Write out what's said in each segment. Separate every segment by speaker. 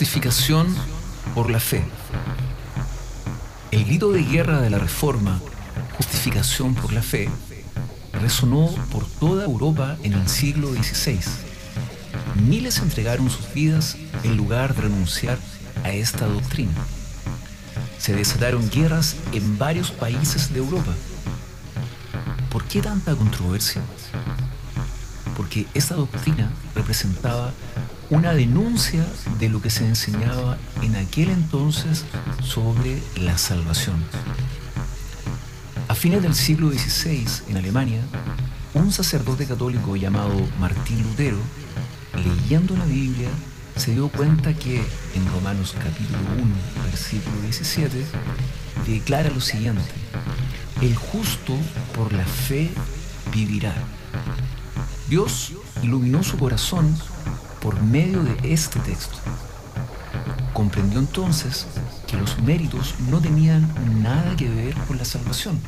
Speaker 1: Justificación por la fe. El grito de guerra de la Reforma, justificación por la fe, resonó por toda Europa en el siglo XVI. Miles entregaron sus vidas en lugar de renunciar a esta doctrina. Se desataron guerras en varios países de Europa. ¿Por qué tanta controversia? Porque esta doctrina representaba una denuncia de lo que se enseñaba en aquel entonces sobre la salvación. A fines del siglo XVI, en Alemania, un sacerdote católico llamado Martín Lutero, leyendo la Biblia, se dio cuenta que en Romanos capítulo 1, versículo 17, declara lo siguiente, el justo por la fe vivirá. Dios iluminó su corazón por medio de este texto. Comprendió entonces que los méritos no tenían nada que ver con la salvación.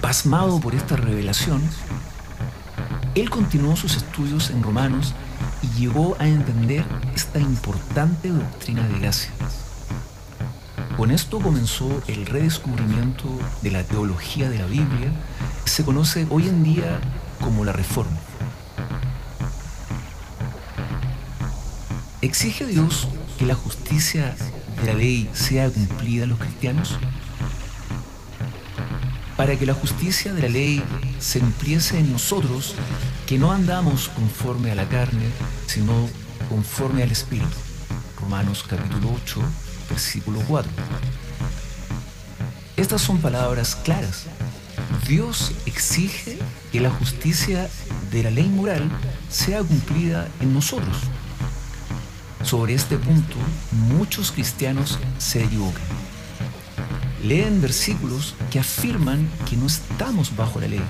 Speaker 1: Pasmado por esta revelación, él continuó sus estudios en Romanos y llegó a entender esta importante doctrina de gracia. Con esto comenzó el redescubrimiento de la teología de la Biblia, se conoce hoy en día como la Reforma. ¿Exige Dios que la justicia de la ley sea cumplida en los cristianos? Para que la justicia de la ley se cumpliese en nosotros, que no andamos conforme a la carne, sino conforme al Espíritu. Romanos capítulo 8, versículo 4. Estas son palabras claras. Dios exige que la justicia de la ley moral sea cumplida en nosotros. Sobre este punto, muchos cristianos se equivocan. Leen versículos que afirman que no estamos bajo la ley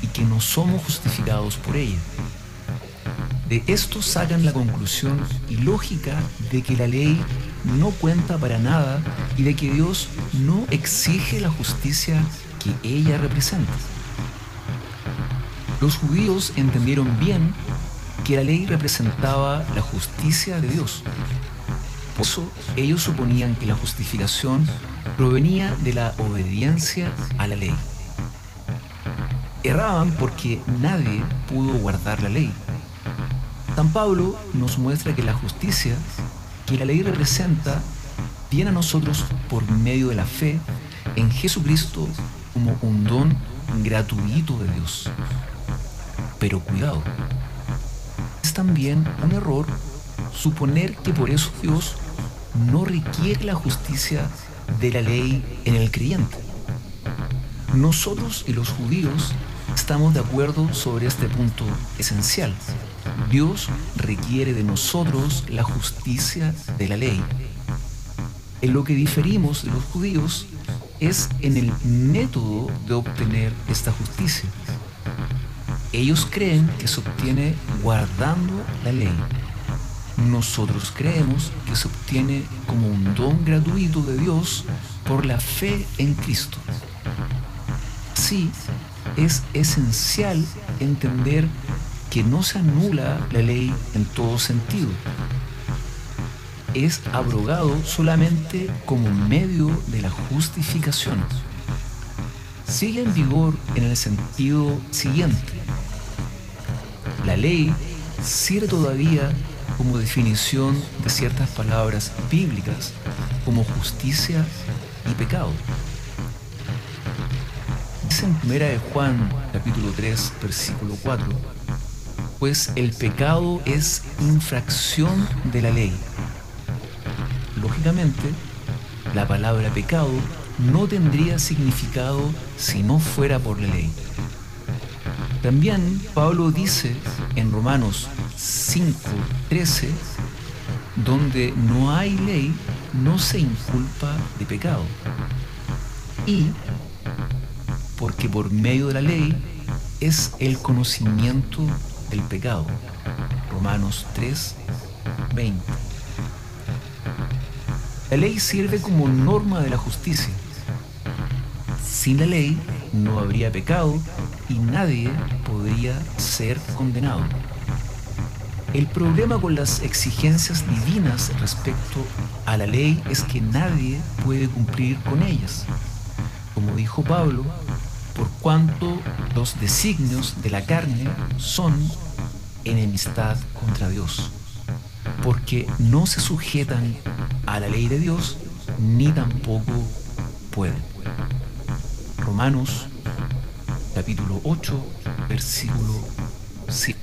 Speaker 1: y que no somos justificados por ella. De esto sacan la conclusión ilógica de que la ley no cuenta para nada y de que Dios no exige la justicia que ella representa. Los judíos entendieron bien que la ley representaba la justicia de Dios. Por eso ellos suponían que la justificación provenía de la obediencia a la ley. Erraban porque nadie pudo guardar la ley. San Pablo nos muestra que la justicia que la ley representa viene a nosotros por medio de la fe en Jesucristo como un don gratuito de Dios. Pero cuidado, también un error suponer que por eso Dios no requiere la justicia de la ley en el creyente. Nosotros y los judíos estamos de acuerdo sobre este punto esencial. Dios requiere de nosotros la justicia de la ley. En lo que diferimos de los judíos es en el método de obtener esta justicia. Ellos creen que se obtiene guardando la ley. Nosotros creemos que se obtiene como un don gratuito de Dios por la fe en Cristo. Sí, es esencial entender que no se anula la ley en todo sentido. Es abrogado solamente como medio de la justificación. Sigue en vigor en el sentido siguiente la ley sirve todavía como definición de ciertas palabras bíblicas como justicia y pecado. Dice en 1 de Juan capítulo 3 versículo 4, pues el pecado es infracción de la ley. Lógicamente, la palabra pecado no tendría significado si no fuera por la ley. También Pablo dice en Romanos 5:13, donde no hay ley, no se inculpa de pecado. Y porque por medio de la ley es el conocimiento del pecado. Romanos 3:20. La ley sirve como norma de la justicia. Sin la ley no habría pecado y nadie podría ser condenado. El problema con las exigencias divinas respecto a la ley es que nadie puede cumplir con ellas. Como dijo Pablo, por cuanto los designios de la carne son enemistad contra Dios, porque no se sujetan a la ley de Dios ni tampoco pueden. Romanos capítulo 8, versículo 7.